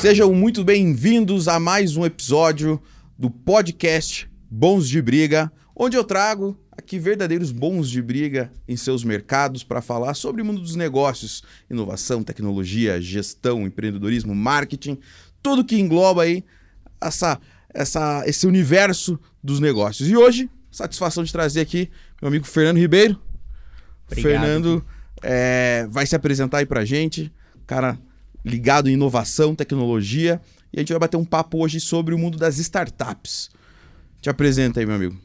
Sejam muito bem-vindos a mais um episódio do podcast Bons de Briga, onde eu trago aqui verdadeiros bons de briga em seus mercados para falar sobre o mundo dos negócios, inovação, tecnologia, gestão, empreendedorismo, marketing, tudo que engloba aí essa, essa, esse universo dos negócios. E hoje, satisfação de trazer aqui meu amigo Fernando Ribeiro. Obrigado. Fernando é, vai se apresentar aí pra gente, cara ligado em inovação, tecnologia, e a gente vai bater um papo hoje sobre o mundo das startups. Te apresenta aí, meu amigo.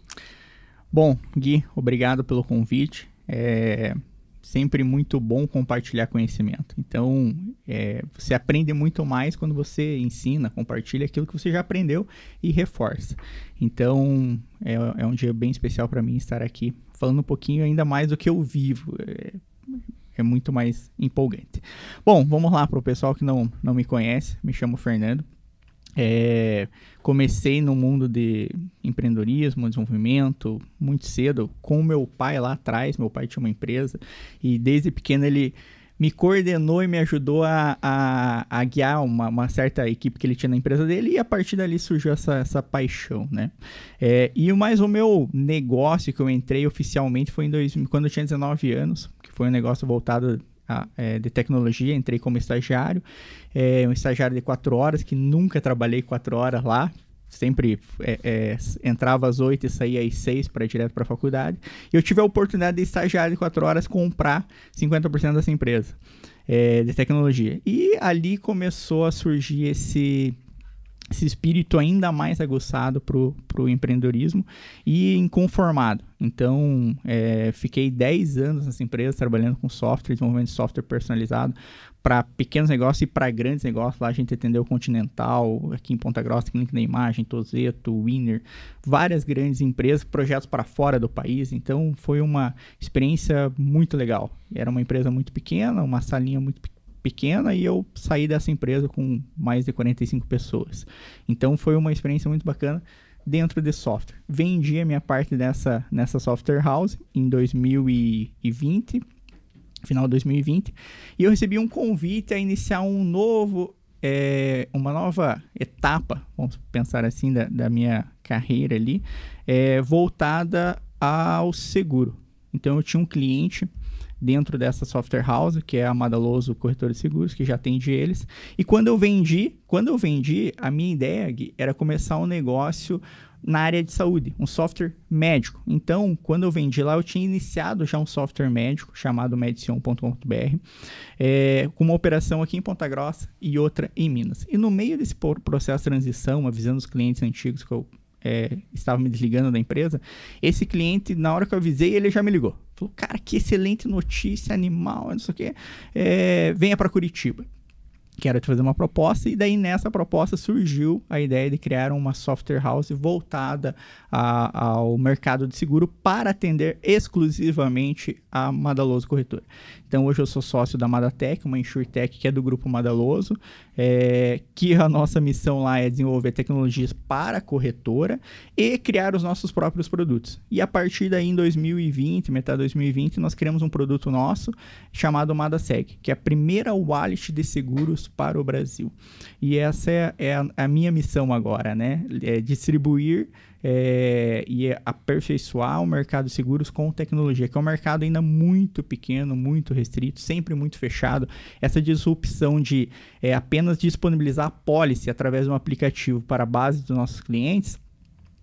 Bom, Gui, obrigado pelo convite. É sempre muito bom compartilhar conhecimento. Então, é, você aprende muito mais quando você ensina, compartilha aquilo que você já aprendeu e reforça. Então, é, é um dia bem especial para mim estar aqui falando um pouquinho ainda mais do que eu vivo. É, é muito mais empolgante. Bom, vamos lá para o pessoal que não, não me conhece. Me chamo Fernando. É, comecei no mundo de empreendedorismo, desenvolvimento, muito cedo, com meu pai lá atrás. Meu pai tinha uma empresa e desde pequeno ele me coordenou e me ajudou a, a, a guiar uma, uma, certa equipe que ele tinha na empresa dele e a partir dali surgiu essa, essa paixão, né? É, e mais o meu negócio que eu entrei oficialmente foi em dois, quando eu tinha 19 anos, foi um negócio voltado a, é, de tecnologia, entrei como estagiário, é, um estagiário de quatro horas, que nunca trabalhei quatro horas lá, sempre é, é, entrava às oito e saía às seis para ir direto para a faculdade. E eu tive a oportunidade de estagiário de quatro horas comprar 50% dessa empresa é, de tecnologia. E ali começou a surgir esse esse espírito ainda mais aguçado para o empreendedorismo e inconformado. Então, é, fiquei 10 anos nessa empresa trabalhando com software, desenvolvimento de software personalizado para pequenos negócios e para grandes negócios. Lá a gente atendeu Continental, aqui em Ponta Grossa, Clínica da Imagem, Tozeto, Winner, várias grandes empresas, projetos para fora do país. Então, foi uma experiência muito legal. Era uma empresa muito pequena, uma salinha muito pequena pequena e eu saí dessa empresa com mais de 45 pessoas. Então foi uma experiência muito bacana dentro de software. Vendi a minha parte dessa nessa software house em 2020, final de 2020, e eu recebi um convite a iniciar um novo é, uma nova etapa, vamos pensar assim, da, da minha carreira ali, é, voltada ao seguro. Então eu tinha um cliente dentro dessa software house, que é a Madaloso Corretor de Seguros, que já atende eles. E quando eu vendi, quando eu vendi, a minha ideia Gui, era começar um negócio na área de saúde, um software médico. Então, quando eu vendi lá, eu tinha iniciado já um software médico chamado medicion.com.br, é, com uma operação aqui em Ponta Grossa e outra em Minas. E no meio desse processo de transição, avisando os clientes antigos que eu é, estava me desligando da empresa, esse cliente, na hora que eu avisei, ele já me ligou. Cara, que excelente notícia, animal, não sei o quê. É, venha para Curitiba que era de fazer uma proposta, e daí nessa proposta surgiu a ideia de criar uma software house voltada a, ao mercado de seguro para atender exclusivamente a Madaloso Corretora. Então hoje eu sou sócio da Madatec, uma insurtech que é do grupo Madaloso, é, que a nossa missão lá é desenvolver tecnologias para a corretora e criar os nossos próprios produtos. E a partir daí em 2020, metade de 2020, nós criamos um produto nosso chamado Madaseg, que é a primeira wallet de seguros para o Brasil. E essa é, é a, a, minha missão agora, né? É distribuir é, e aperfeiçoar o mercado de seguros com tecnologia, que é um mercado ainda muito pequeno, muito restrito, sempre muito fechado. Essa disrupção de é, apenas disponibilizar a policy através de um aplicativo para a base dos nossos clientes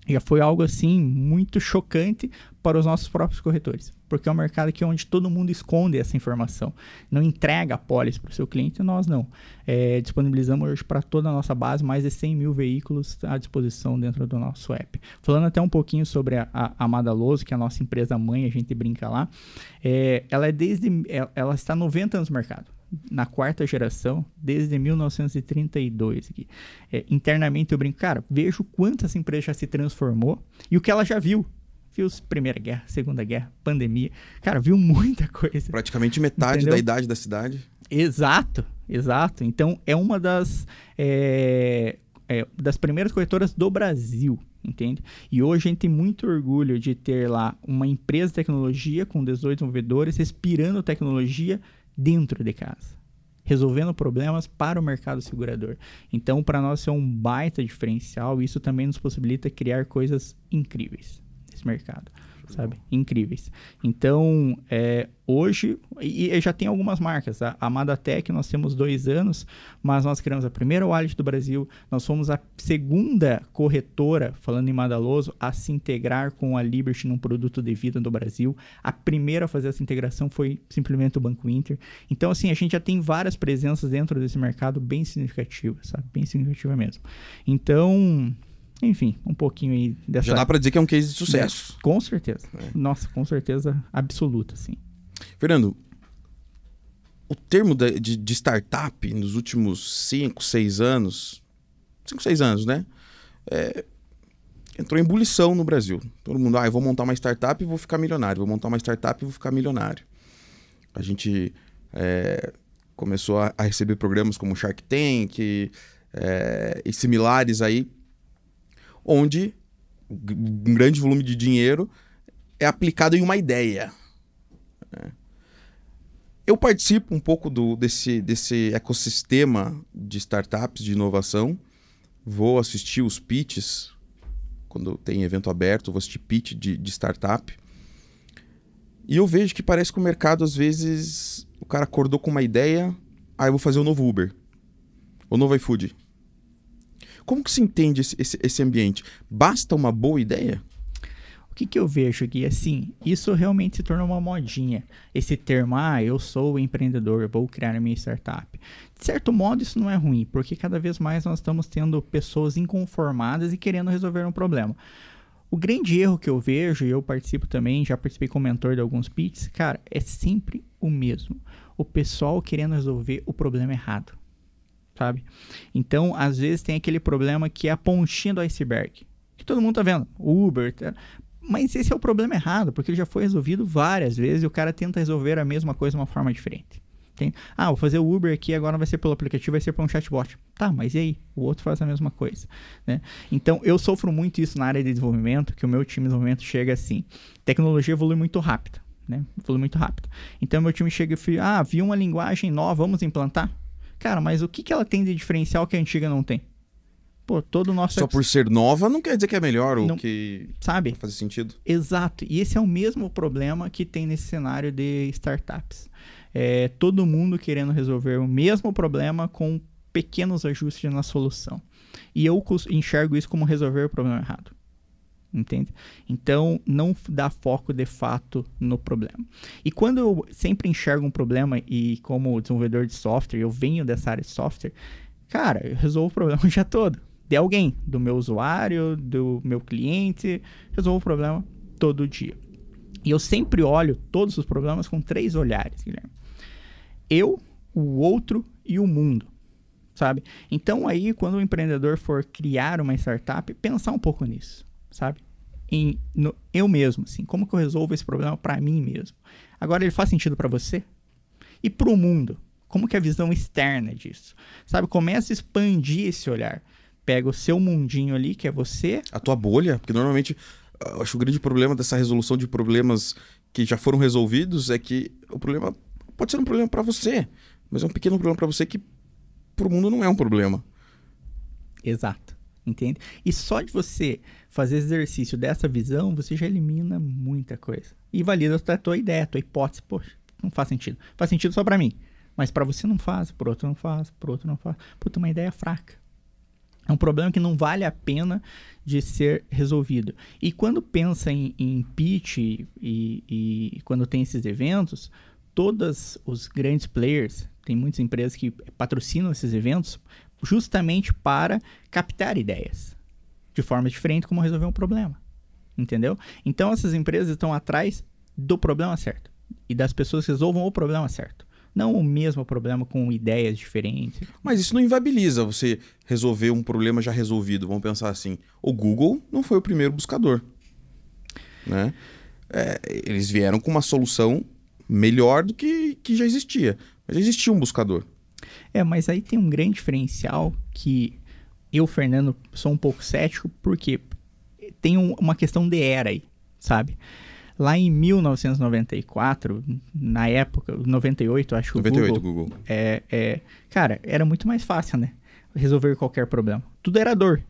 já foi algo assim muito chocante para os nossos próprios corretores, porque é um mercado que é onde todo mundo esconde essa informação, não entrega a pólice para o seu cliente, nós não. É, disponibilizamos hoje para toda a nossa base mais de 100 mil veículos à disposição dentro do nosso app. Falando até um pouquinho sobre a, a, a Madaloso, que é a nossa empresa mãe, a gente brinca lá, é, ela é desde, ela, ela está 90 anos no mercado na quarta geração desde 1932. Aqui. É, internamente eu brinco, cara, vejo quanto essa empresa já se transformou e o que ela já viu. Viu Primeira Guerra, Segunda Guerra, pandemia. Cara, viu muita coisa. Praticamente metade Entendeu? da idade da cidade. Exato, exato. Então é uma das, é, é, das primeiras corretoras do Brasil entende? E hoje a gente tem muito orgulho de ter lá uma empresa de tecnologia com 18 desenvolvedores respirando tecnologia dentro de casa. resolvendo problemas para o mercado segurador. Então, para nós é um baita diferencial e isso também nos possibilita criar coisas incríveis nesse mercado sabe? Incríveis. Então, é, hoje, e, e, já tem algumas marcas. A, a Madatec, nós temos dois anos, mas nós criamos a primeira wallet do Brasil. Nós fomos a segunda corretora, falando em Madaloso, a se integrar com a Liberty num produto de vida do Brasil. A primeira a fazer essa integração foi simplesmente o Banco Inter. Então, assim, a gente já tem várias presenças dentro desse mercado bem significativas, sabe? Bem significativa mesmo. Então, enfim, um pouquinho aí dessa. Já dá para dizer que é um case de sucesso. É, com certeza. É. Nossa, com certeza absoluta, sim. Fernando, o termo de, de, de startup nos últimos 5, 6 anos, 5, 6 anos, né? É, entrou em ebulição no Brasil. Todo mundo, ah, eu vou montar uma startup e vou ficar milionário. Vou montar uma startup e vou ficar milionário. A gente é, começou a, a, receber programas como Shark Tank é, e similares aí onde um grande volume de dinheiro é aplicado em uma ideia. Né? Eu participo um pouco do, desse, desse ecossistema de startups de inovação. Vou assistir os pitches quando tem evento aberto, vou assistir pitch de, de startup. E eu vejo que parece que o mercado, às vezes, o cara acordou com uma ideia, aí ah, eu vou fazer o novo Uber, o novo iFood. Como que se entende esse, esse, esse ambiente? Basta uma boa ideia? O que, que eu vejo aqui? Assim, isso realmente se tornou uma modinha. Esse termo, ah, eu sou empreendedor, vou criar minha startup. De certo modo, isso não é ruim, porque cada vez mais nós estamos tendo pessoas inconformadas e querendo resolver um problema. O grande erro que eu vejo, e eu participo também, já participei como mentor de alguns pits, cara, é sempre o mesmo. O pessoal querendo resolver o problema errado sabe? Então, às vezes tem aquele problema que é a pontinha do iceberg, que todo mundo tá vendo, Uber, tá? mas esse é o problema errado, porque ele já foi resolvido várias vezes e o cara tenta resolver a mesma coisa de uma forma diferente. Tem, ah, vou fazer o Uber aqui, agora não vai ser pelo aplicativo, vai ser por um chatbot. Tá, mas e aí? O outro faz a mesma coisa. Né? Então, eu sofro muito isso na área de desenvolvimento, que o meu time de desenvolvimento chega assim. Tecnologia evolui muito rápido. Né? Evolui muito rápido. Então, meu time chega e fala, ah, vi uma linguagem nova, vamos implantar? Cara, mas o que, que ela tem de diferencial que a antiga não tem? Pô, todo o nosso. Só por ser nova não quer dizer que é melhor ou que. Sabe? Faz sentido. Exato. E esse é o mesmo problema que tem nesse cenário de startups. É todo mundo querendo resolver o mesmo problema com pequenos ajustes na solução. E eu enxergo isso como resolver o problema errado entende? Então, não dá foco de fato no problema. E quando eu sempre enxergo um problema e como desenvolvedor de software, eu venho dessa área de software, cara, eu resolvo o problema já todo. De alguém, do meu usuário, do meu cliente, resolvo o problema todo dia. E eu sempre olho todos os problemas com três olhares, Guilherme. Eu, o outro e o mundo sabe? Então aí, quando o empreendedor for criar uma startup, pensar um pouco nisso sabe? Em, no, eu mesmo, assim, como que eu resolvo esse problema para mim mesmo? Agora, ele faz sentido para você? E para o mundo? Como que é a visão externa disso? Sabe, começa a expandir esse olhar. Pega o seu mundinho ali, que é você. A tua bolha, porque normalmente eu acho que o grande problema dessa resolução de problemas que já foram resolvidos é que o problema pode ser um problema para você, mas é um pequeno problema para você que para o mundo não é um problema. Exato entende? E só de você fazer exercício dessa visão, você já elimina muita coisa. E valida a tua ideia, a tua hipótese. Poxa, não faz sentido. Faz sentido só para mim. Mas para você não faz, para outro não faz, para outro não faz. Puta, uma ideia fraca. É um problema que não vale a pena de ser resolvido. E quando pensa em, em pitch e, e quando tem esses eventos, todos os grandes players, tem muitas empresas que patrocinam esses eventos, justamente para captar ideias de forma diferente como resolver um problema. Entendeu? Então essas empresas estão atrás do problema certo e das pessoas que resolvam o problema certo. Não o mesmo problema com ideias diferentes. Mas isso não inviabiliza você resolver um problema já resolvido. Vamos pensar assim: o Google não foi o primeiro buscador. Né? É, eles vieram com uma solução melhor do que, que já existia. Mas já existia um buscador. É, mas aí tem um grande diferencial que eu, Fernando, sou um pouco cético, porque tem um, uma questão de era aí, sabe? Lá em 1994, na época, 98, acho que 98, o Google. Google, é, é, cara, era muito mais fácil, né? Resolver qualquer problema. Tudo era dor,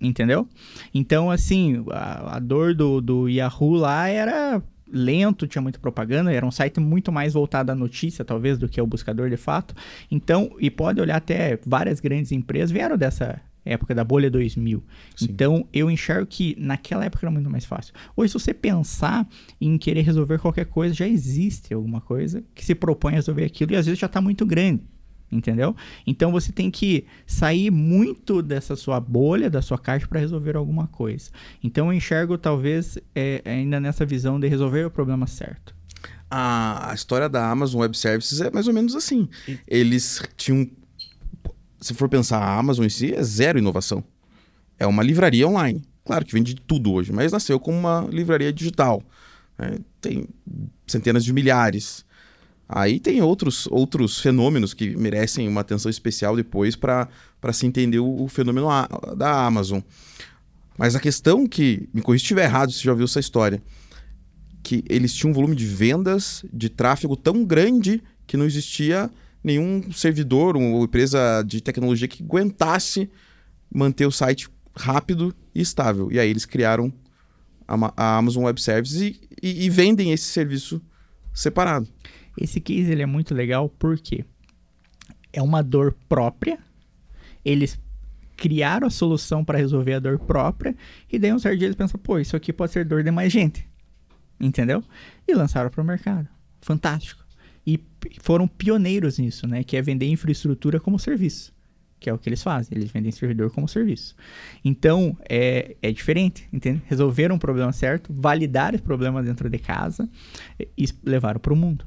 entendeu? Então, assim, a, a dor do, do Yahoo lá era lento, tinha muita propaganda, era um site muito mais voltado à notícia, talvez, do que ao buscador de fato. Então, e pode olhar até várias grandes empresas vieram dessa época da bolha 2000. Sim. Então, eu enxergo que naquela época era muito mais fácil. Hoje, se você pensar em querer resolver qualquer coisa, já existe alguma coisa que se propõe a resolver aquilo e às vezes já está muito grande. Entendeu? Então você tem que sair muito dessa sua bolha, da sua caixa, para resolver alguma coisa. Então eu enxergo, talvez, é, ainda nessa visão de resolver o problema certo. A, a história da Amazon Web Services é mais ou menos assim. Eles tinham. Se for pensar, a Amazon em si é zero inovação. É uma livraria online. Claro que vende de tudo hoje, mas nasceu como uma livraria digital. né? Tem centenas de milhares. Aí tem outros, outros fenômenos que merecem uma atenção especial depois para se entender o, o fenômeno a- da Amazon. Mas a questão que, me corrija se estiver errado, se já ouviu essa história, que eles tinham um volume de vendas, de tráfego tão grande que não existia nenhum servidor, uma empresa de tecnologia que aguentasse manter o site rápido e estável. E aí eles criaram a, a Amazon Web Services e, e- e vendem esse serviço separado. Esse case ele é muito legal porque é uma dor própria. Eles criaram a solução para resolver a dor própria e daí um certo dia eles pensam, pô, isso aqui pode ser dor de mais gente. Entendeu? E lançaram para o mercado. Fantástico. E foram pioneiros nisso, né? Que é vender infraestrutura como serviço. Que é o que eles fazem. Eles vendem servidor como serviço. Então, é, é diferente, entende? Resolveram um problema certo, validaram esse problema dentro de casa e levaram para o mundo.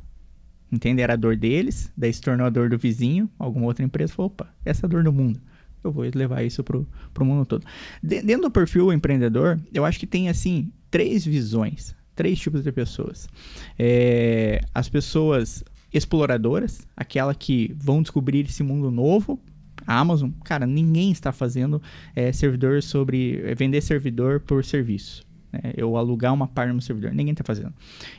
Entende? Era a dor deles, daí se tornou a dor do vizinho, alguma outra empresa falou, opa, essa é a dor do mundo. Eu vou levar isso pro, pro mundo todo. De- dentro do perfil empreendedor, eu acho que tem, assim, três visões, três tipos de pessoas. É, as pessoas exploradoras, aquela que vão descobrir esse mundo novo, a Amazon, cara, ninguém está fazendo é, servidor sobre. é, vender servidor por serviço. né? Eu alugar uma parte no servidor. Ninguém está fazendo.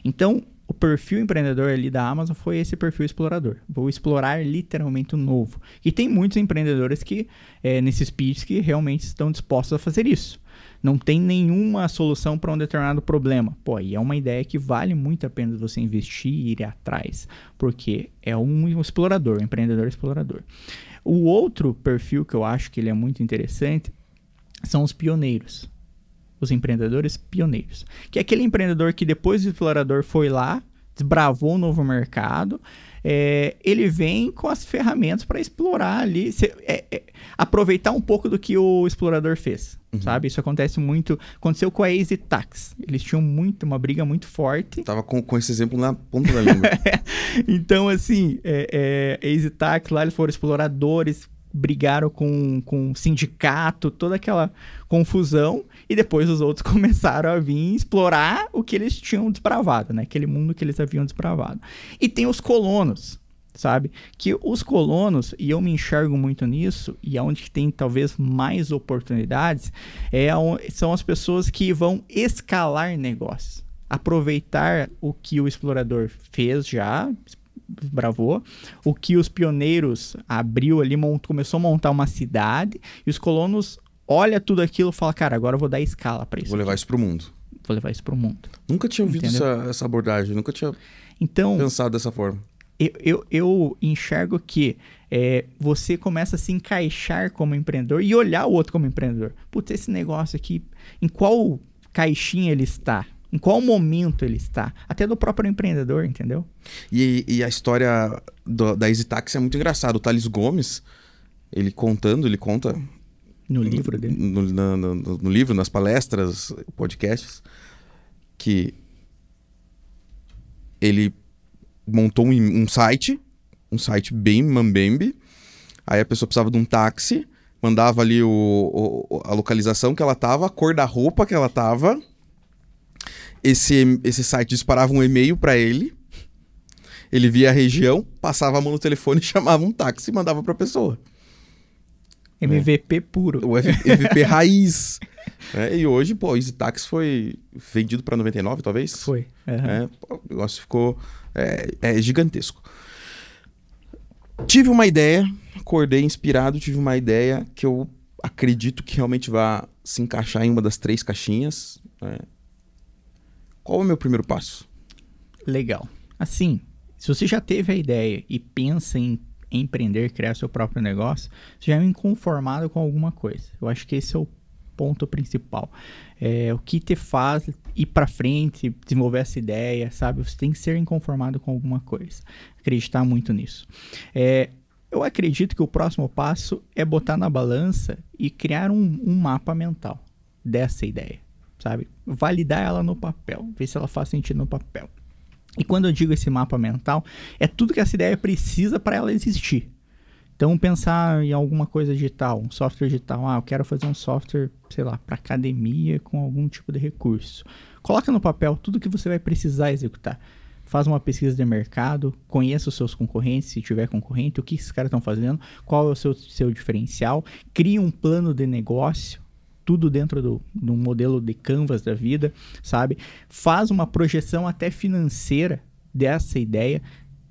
Então, o perfil empreendedor ali da Amazon foi esse perfil explorador. Vou explorar literalmente o novo. E tem muitos empreendedores que, é, nesses pitches, que realmente estão dispostos a fazer isso. Não tem nenhuma solução para um determinado problema. Pô, e é uma ideia que vale muito a pena você investir e ir atrás. Porque é um explorador, um empreendedor explorador. O outro perfil que eu acho que ele é muito interessante são os pioneiros. Os empreendedores pioneiros. Que é aquele empreendedor que depois do explorador foi lá, desbravou um novo mercado, é, ele vem com as ferramentas para explorar ali, se- é, é, aproveitar um pouco do que o explorador fez, sabe? Isso acontece muito, aconteceu com a Easy Tax. Eles tinham muito, uma briga muito forte Tava com, com esse exemplo na ponta da língua. então, assim, é, é, Easy Tax lá, eles foram exploradores, brigaram com, com sindicato, toda aquela confusão, e depois os outros começaram a vir explorar o que eles tinham desbravado, né? Aquele mundo que eles haviam desbravado. E tem os colonos, sabe? Que os colonos, e eu me enxergo muito nisso, e aonde que tem talvez mais oportunidades, é são as pessoas que vão escalar negócios. Aproveitar o que o explorador fez já, bravou, o que os pioneiros abriu ali, mont- começou a montar uma cidade, e os colonos olha tudo aquilo e fala, cara, agora eu vou dar escala para isso. Vou levar isso pro mundo. aqui. Vou levar isso pro mundo. Nunca tinha ouvido essa, essa abordagem, nunca tinha Então, pensado dessa forma. eu, eu, eu enxergo que é, você começa a se encaixar como empreendedor e olhar o outro como empreendedor. Putz, esse negócio aqui, em qual caixinha ele está? Em qual momento ele está? Até do próprio empreendedor, entendeu? E, e a história do- da Easy Taxi é muito engraçada. O Thales Gomes, ele contando, ele conta No livro dele. no, no- no- no livro, nas palestras, podcasts, que ele montou um, um site, um site bem mambembe, aí a pessoa precisava de um táxi, mandava ali o, o- a localização que ela tava, a cor da roupa que ela tava, esse, esse site disparava um e-mail para ele, ele via a região, passava a mão no telefone, chamava um táxi e mandava para a pessoa. MVP puro. O MVP raiz. É, e hoje, pô, o Easy Tax foi vendido para 99, talvez? Foi. Uhum. É, o negócio ficou é, é gigantesco. Tive uma ideia, acordei inspirado, tive uma ideia que eu acredito que realmente vai se encaixar em uma das três caixinhas. Né? Qual é o meu primeiro passo? Legal. Assim, se você já teve a ideia e pensa em empreender, criar seu próprio negócio, você já é inconformado com alguma coisa. Eu acho que esse é o ponto principal. É, o que te faz ir para frente, desenvolver essa ideia, sabe? Você tem que ser inconformado com alguma coisa. Acreditar muito nisso. É, eu acredito que o próximo passo é botar na balança e criar um, um mapa mental dessa ideia, sabe? Validar ela no papel, ver se ela faz sentido no papel. E quando eu digo esse mapa mental, é tudo que essa ideia precisa para ela existir. Então, pensar em alguma coisa digital, um software digital. Ah, eu quero fazer um software, sei lá, para academia com algum tipo de recurso. Coloca no papel tudo que você vai precisar executar. Faz uma pesquisa de mercado, conheça os seus concorrentes, se tiver concorrente, o que esses caras estão fazendo, qual é o seu, seu diferencial, cria um plano de negócio, tudo dentro do, do modelo de canvas da vida, sabe? Faz uma projeção até financeira dessa ideia,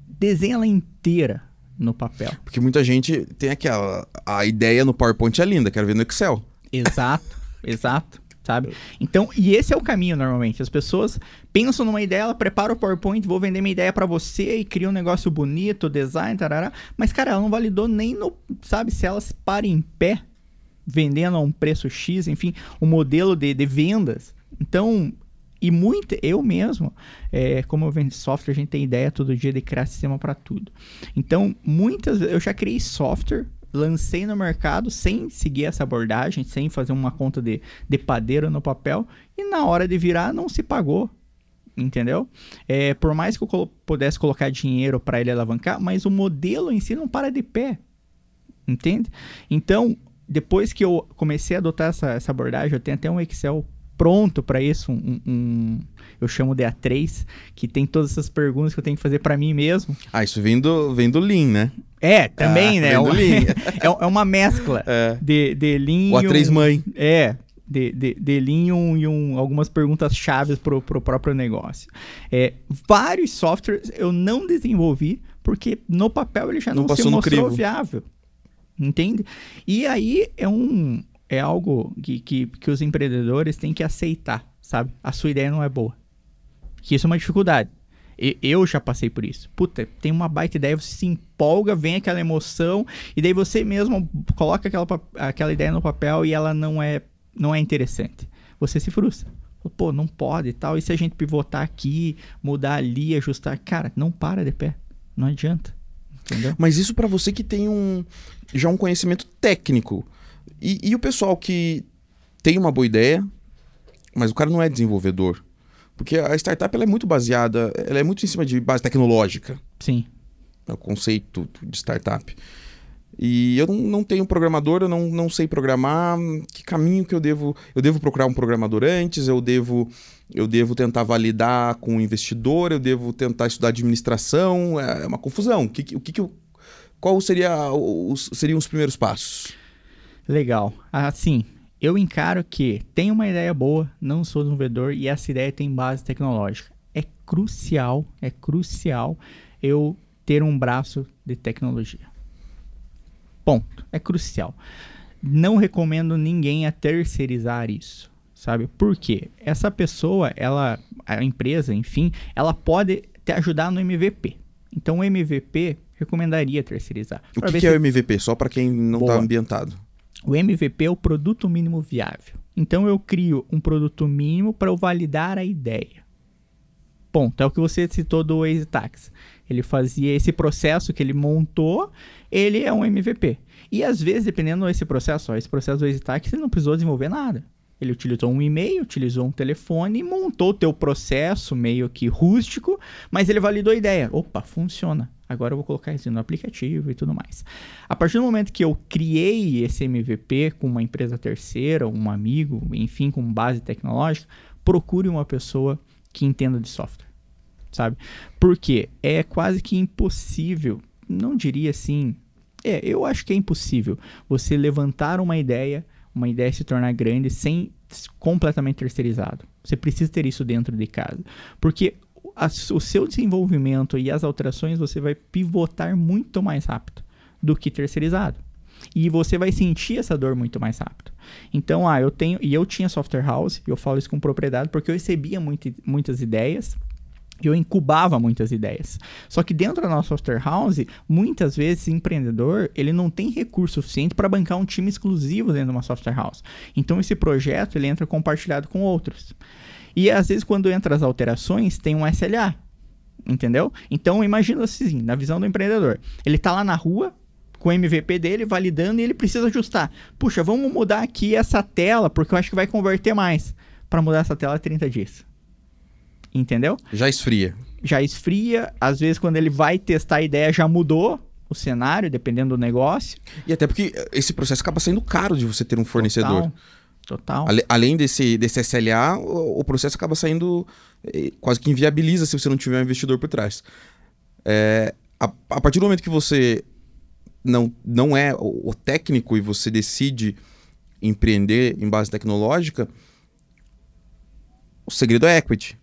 desenha ela inteira no papel. Porque muita gente tem aquela. A ideia no PowerPoint é linda, quero ver no Excel. Exato, exato. Sabe? Então, e esse é o caminho normalmente. As pessoas pensam numa ideia, ela prepara o PowerPoint, vou vender minha ideia para você e cria um negócio bonito, design, tarará. Mas, cara, ela não validou nem no. Sabe, se elas parem em pé vendendo a um preço X, enfim, o um modelo de, de vendas. Então, e muito, eu mesmo, é, como eu vendo software, a gente tem ideia todo dia de criar sistema para tudo. Então, muitas eu já criei software, lancei no mercado sem seguir essa abordagem, sem fazer uma conta de, de padeiro no papel, e na hora de virar não se pagou. Entendeu? É, por mais que eu colo pudesse colocar dinheiro para ele alavancar, mas o modelo em si não para de pé. Entende? Então, depois que eu comecei a adotar essa, essa abordagem, eu tenho até um Excel pronto para isso, um, um, eu chamo de A3, que tem todas essas perguntas que eu tenho que fazer para mim mesmo. Ah, isso vem do, vem do Lean, né? É, também, ah, né? É, é, uma mescla é. de, de Lean. O A3 mãe. É, de, de, de Lean e, um, e um, algumas perguntas chaves para o próprio negócio. É, vários softwares eu não desenvolvi porque no papel ele já não, não se mostrou viável. Entende? E aí é um é algo que, que, que os empreendedores têm que aceitar, sabe? A sua ideia não é boa. Que isso é uma dificuldade. Eu já passei por isso. Puta, tem uma baita ideia, você se empolga, vem aquela emoção, e daí você mesmo coloca aquela, aquela ideia no papel e ela não é, não é interessante. Você se frustra. Pô, não pode e tal. E se a gente pivotar aqui, mudar ali, ajustar? Cara, não para de pé. Não adianta. Entendeu? Mas isso para você que tem um já um conhecimento técnico. E, e, o pessoal que tem uma boa ideia, mas o cara não é desenvolvedor. Porque a startup ela é muito baseada, ela é muito em cima de base tecnológica. Sim. É o conceito de startup. E eu não, não tenho programador, eu não, não sei programar. Que caminho que eu devo. Eu devo procurar um programador antes, eu devo, eu devo tentar validar com o investidor, eu devo tentar estudar administração. É, é uma confusão. O que, o que, que eu, qual seria os, seriam os primeiros passos? Legal. Assim, eu encaro que tenho uma ideia boa, não sou desenvolvedor e essa ideia tem base tecnológica. É crucial, é crucial eu ter um braço de tecnologia. Ponto. É crucial. Não recomendo ninguém a terceirizar isso, sabe? Por quê? Essa pessoa, ela, a empresa, enfim, ela pode te ajudar no MVP. Então, o MVP recomendaria terceirizar. O que, que é o MVP? Só para quem não está ambientado. O MVP é o produto mínimo viável. Então, eu crio um produto mínimo para eu validar a ideia. Ponto. É o que você citou do Waze Tax. Ele fazia esse processo que ele montou, ele é um MVP. E às vezes, dependendo desse processo, ó, esse processo do EasyTax, ele não precisou desenvolver nada. Ele utilizou um e-mail, utilizou um telefone e montou o teu processo meio que rústico, mas ele validou a ideia. Opa, funciona. Agora eu vou colocar isso no aplicativo e tudo mais. A partir do momento que eu criei esse MVP com uma empresa terceira, um amigo, enfim, com base tecnológica, procure uma pessoa que entenda de software sabe? Porque é quase que impossível, não diria assim, É, eu acho que é impossível você levantar uma ideia, uma ideia se tornar grande sem completamente terceirizado. Você precisa ter isso dentro de casa. Porque a, o seu desenvolvimento e as alterações você vai pivotar muito mais rápido do que terceirizado. E você vai sentir essa dor muito mais rápido. Então, ah, eu tenho. E eu tinha software house, eu falo isso com propriedade, porque eu recebia muito, muitas ideias eu incubava muitas ideias. Só que dentro da nossa software house, muitas vezes empreendedor ele não tem recurso suficiente para bancar um time exclusivo dentro de uma software house. Então esse projeto ele entra compartilhado com outros. E às vezes quando entra as alterações tem um SLA, entendeu? Então imagina assim, na visão do empreendedor, ele está lá na rua com o MVP dele validando e ele precisa ajustar. Puxa, vamos mudar aqui essa tela porque eu acho que vai converter mais. Para mudar essa tela 30 dias entendeu? Já esfria. Já esfria, às vezes quando ele vai testar a ideia já mudou o cenário, dependendo do negócio. E até porque esse processo acaba sendo caro de você ter um fornecedor. Total. Além desse, desse SLA, o, o, processo acaba saindo eh, quase que inviabiliza se você não tiver um investidor por trás. É, a, a, partir do momento que você não, não é o, o técnico e você decide empreender em base tecnológica, o segredo é equity.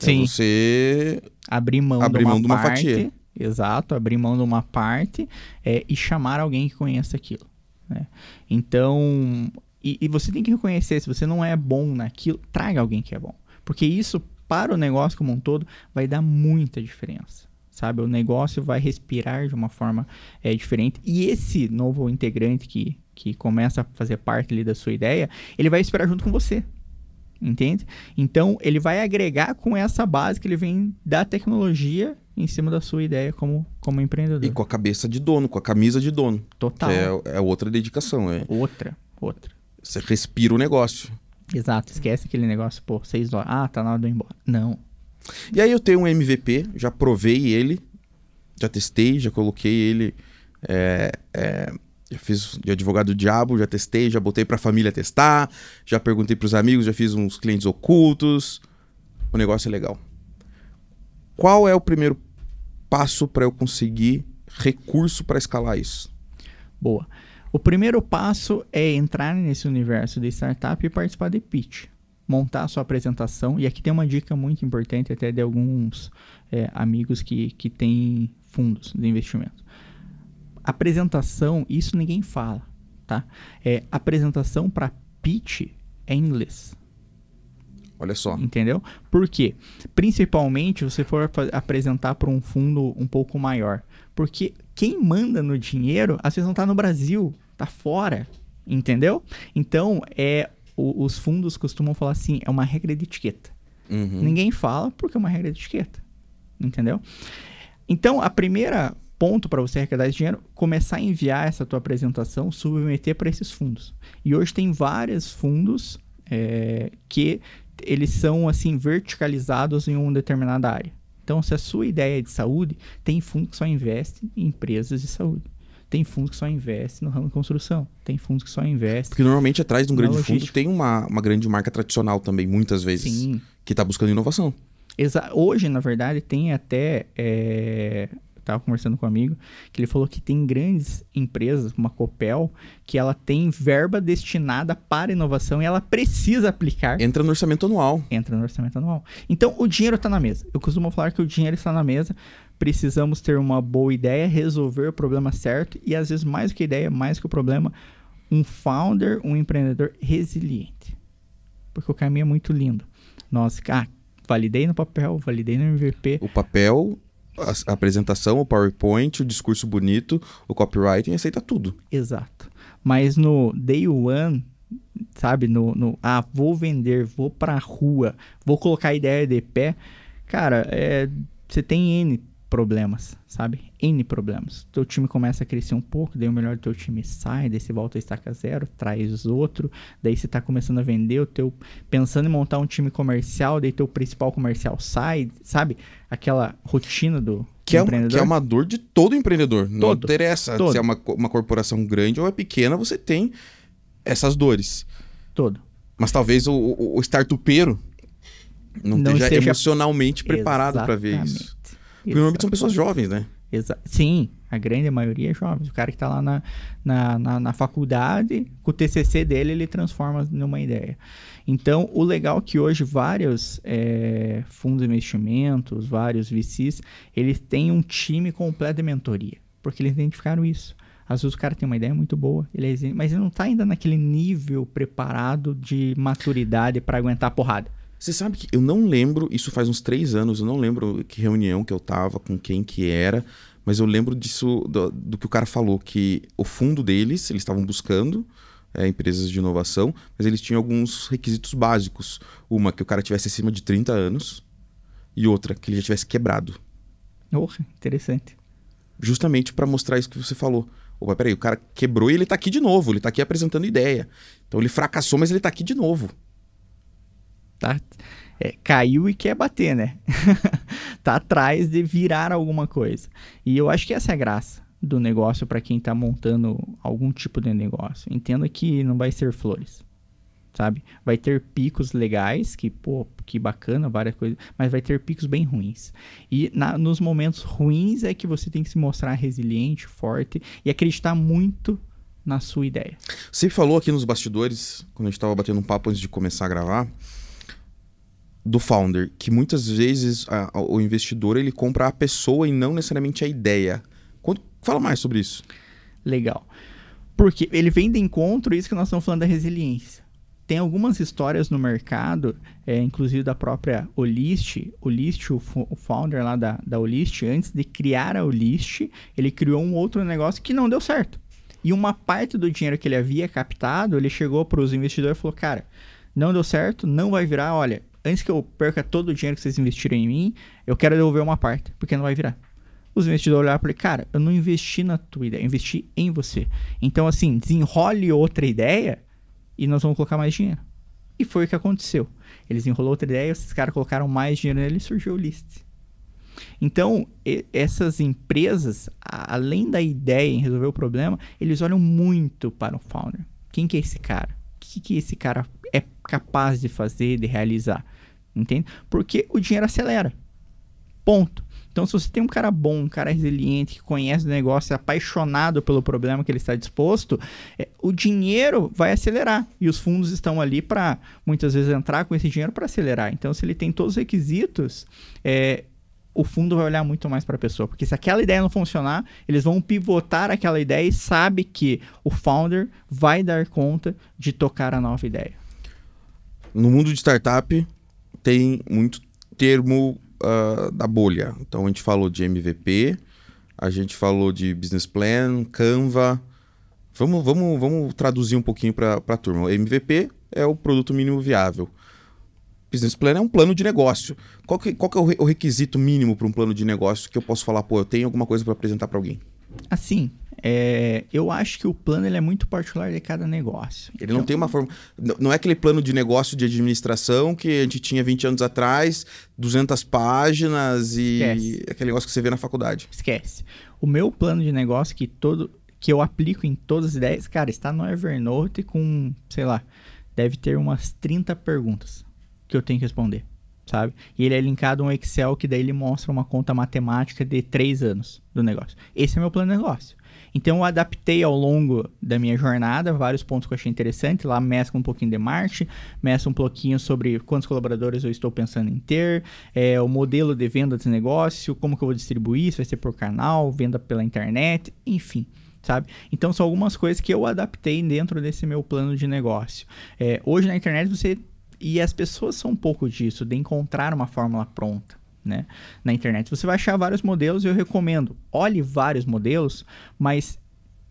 É Sim. É você abrir mão, abrir de, uma mão de uma parte, fatia. Exato, abrir mão de uma parte é, e chamar alguém que conheça aquilo. Né? Então, e, e, você tem que reconhecer, se você não é bom naquilo, traga alguém que é bom. Porque isso, para o negócio como um todo, vai dar muita diferença. Sabe? O negócio vai respirar de uma forma é, diferente. E esse novo integrante que, que começa a fazer parte ali da sua ideia, ele vai esperar junto com você entende? Então, ele vai agregar com essa base que ele vem da tecnologia em cima da sua ideia como, como empreendedor. E com a cabeça de dono, com a camisa de dono. Total. É, é outra dedicação. É... Outra, outra. Você respira o negócio. Exato, esquece aquele negócio, pô, seis horas. Ah, tá na hora de ir embora. Não. E aí eu tenho um MVP, já provei ele, já testei, já coloquei ele é, é, já fiz de advogado do diabo, já testei, já botei pra família testar, já perguntei pros amigos, já fiz uns clientes ocultos. O negócio é legal. Qual é o primeiro passo para eu conseguir recurso para escalar isso? Boa. O primeiro passo é entrar nesse universo de startup e participar de pitch. Montar a sua apresentação. E aqui tem uma dica muito importante, até de alguns é, amigos que, que têm fundos de investimento Apresentação, isso ninguém fala, tá? É, apresentação para pitch é inglês. Olha só. Entendeu? Por quê? Principalmente se você for apresentar para um fundo um pouco maior. Porque quem manda no dinheiro, às vezes não está no Brasil, está fora. Entendeu? Então, é, o, os fundos costumam falar assim: é uma regra de etiqueta. Uhum. Ninguém fala porque é uma regra de etiqueta. Entendeu? Então, a primeira ponto para você arrecadar esse dinheiro, começar a enviar essa tua apresentação, submeter para esses fundos. E hoje tem vários fundos é, que eles são assim verticalizados em uma determinada área. Então, se a sua ideia é de saúde, tem fundo que só investe em empresas de saúde. Tem fundos que só investe no ramo de construção. Tem fundos que só investe. Porque normalmente atrás de um grande fundo tem uma, uma grande marca tradicional também, muitas vezes. Sim. Que está buscando inovação. Exa Hoje, na verdade, tem até é, estava conversando com um amigo, que ele falou que tem grandes empresas, como a Copel, que ela tem verba destinada para inovação e ela precisa aplicar. Entra no orçamento anual. Entra no orçamento anual. Então, o dinheiro está na mesa. Eu costumo falar que o dinheiro está na mesa. Precisamos ter uma boa ideia, resolver o problema certo e, às vezes, mais do que ideia, mais que o problema, um founder, um empreendedor resiliente. Porque o caminho é muito lindo. Nossa, ah, validei no papel, validei no MVP. O papel a, apresentação, o PowerPoint, o discurso bonito, o copywriting, aceita tudo. Exato. Mas no day one, sabe, no, no ah, vou vender, vou pra rua, vou colocar a ideia de pé, cara, é, você tem N problemas, sabe? N problemas. Teu time começa a crescer um pouco, daí o melhor do teu time sai, daí você volta a estaca zero, traz outro, daí você tá começando a vender o teu pensando em montar um time comercial, daí teu principal comercial sai, sabe? Aquela rotina do que é, uma, que é uma dor de todo empreendedor. Todo, não interessa todo. se é uma, uma corporação grande ou é pequena, você tem essas dores. Todo. Mas talvez o, o, o startupeiro não, não esteja emocionalmente preparado para ver isso. Normalmente são pessoas jovens, né? Exa Sim, A grande maioria é jovens. O cara que está lá na, na, na, na, faculdade, com o TCC dele, ele transforma numa ideia. Então, o legal é que hoje vários é, fundos de investimentos, vários VCs, eles têm um time completo de mentoria. Porque eles identificaram isso. Às vezes o cara tem uma ideia muito boa, ele é, mas ele não está ainda naquele nível preparado de maturidade para aguentar a porrada. Você sabe que eu não lembro, isso faz uns três anos, eu não lembro que reunião que eu tava, com quem que era, mas eu lembro disso, do, do que o cara falou, que o fundo deles, eles estavam buscando é, empresas de inovação, mas eles tinham alguns requisitos básicos. Uma, que o cara tivesse acima de 30 anos, e outra, que ele já tivesse quebrado. Oh, interessante. Justamente para mostrar isso que você falou. Opa, peraí, o cara quebrou e ele tá aqui de novo, ele tá aqui apresentando ideia. Então ele fracassou, mas ele tá aqui de novo. Tá? É, caiu e quer bater, né? tá atrás de virar alguma coisa. E eu acho que essa é a graça do negócio para quem tá montando algum tipo de negócio. Entenda que não vai ser flores. Sabe? Vai ter picos legais, que, pô, que bacana, várias coisas, mas vai ter picos bem ruins. E na, nos momentos ruins é que você tem que se mostrar resiliente, forte e acreditar muito na sua ideia. Você falou aqui nos bastidores, quando a gente estava batendo um papo antes de começar a gravar, do founder, que muitas vezes a, a, o investidor ele compra a pessoa e não necessariamente a ideia. Quando, fala mais sobre isso. Legal. Porque ele vem de encontro isso que nós estamos falando da resiliência. Tem algumas histórias no mercado, é, inclusive da própria Olist. Olist, o, o founder lá da, da Olist, antes de criar a Olist, ele criou um outro negócio que não deu certo. E uma parte do dinheiro que ele havia captado, ele chegou para os investidores e falou: Cara, não deu certo, não vai virar. Olha, antes que eu perca todo o dinheiro que vocês investiram em mim, eu quero devolver uma parte, porque não vai virar. Os investidores olharam e falaram, cara, eu não investi na tua ideia, eu investi em você. Então, assim, desenrole outra ideia e nós vamos colocar mais dinheiro. E foi o que aconteceu. Eles enrolou outra ideia, esses caras colocaram mais dinheiro nele e surgiu o list. Então, essas empresas, além da ideia em resolver o problema, eles olham muito para o founder. Quem que é esse cara? O que, que esse cara é capaz de fazer, de realizar? Entende? Porque o dinheiro acelera. Ponto. Então, se você tem um cara bom, um cara resiliente, que conhece o negócio, é apaixonado pelo problema que ele está disposto, é, o dinheiro vai acelerar. E os fundos estão ali para, muitas vezes, entrar com esse dinheiro para acelerar. Então, se ele tem todos os requisitos, é, o fundo vai olhar muito mais para a pessoa. Porque se aquela ideia não funcionar, eles vão pivotar aquela ideia e sabe que o founder vai dar conta de tocar a nova ideia. No mundo de startup, tem muito termo uh, da bolha. Então a gente falou de MVP, a gente falou de business plan, Canva. Vamos, vamos, vamos traduzir um pouquinho para a turma. O MVP é o produto mínimo viável. Business plan é um plano de negócio. Qual que, qual que é o requisito mínimo para um plano de negócio que eu posso falar, pô, eu tenho alguma coisa para apresentar para alguém? Assim, é, eu acho que o plano ele é muito particular de cada negócio. Ele então, não tem uma forma. Não é aquele plano de negócio de administração que a gente tinha 20 anos atrás, 200 páginas e Esquece. aquele negócio que você vê na faculdade. Esquece. O meu plano de negócio que todo que eu aplico em todas as ideias, cara, está no Evernote com, sei lá, deve ter umas 30 perguntas que eu tenho que responder, sabe? E ele é linkado a um Excel que daí ele mostra uma conta matemática de 3 anos do negócio. Esse é meu plano de negócio. Então eu adaptei ao longo da minha jornada vários pontos que eu achei interessante. Lá mescla um pouquinho de marketing, mescla um pouquinho sobre quantos colaboradores eu estou pensando em ter, é, o modelo de venda desse negócio, como que eu vou distribuir, se vai ser por canal, venda pela internet, enfim. Sabe? Então são algumas coisas que eu adaptei dentro desse meu plano de negócio. É, hoje na internet você e as pessoas são um pouco disso, de encontrar uma fórmula pronta né, na internet. Você vai achar vários modelos e eu recomendo, olhe vários modelos, mas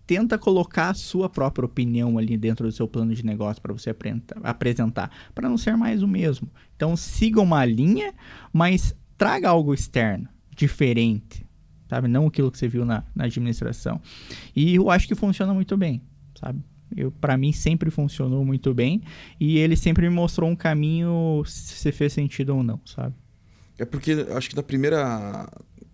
tenta colocar a sua própria opinião ali dentro do seu plano de negócio para você apresentar, para não ser mais o mesmo. Então siga uma linha, mas traga algo externo, diferente, sabe? Não aquilo que você viu na, na administração. E eu acho que funciona muito bem, sabe? Eu, para mim sempre funcionou muito bem e ele sempre me mostrou um caminho se fez sentido ou não, sabe? É porque acho que da primeira,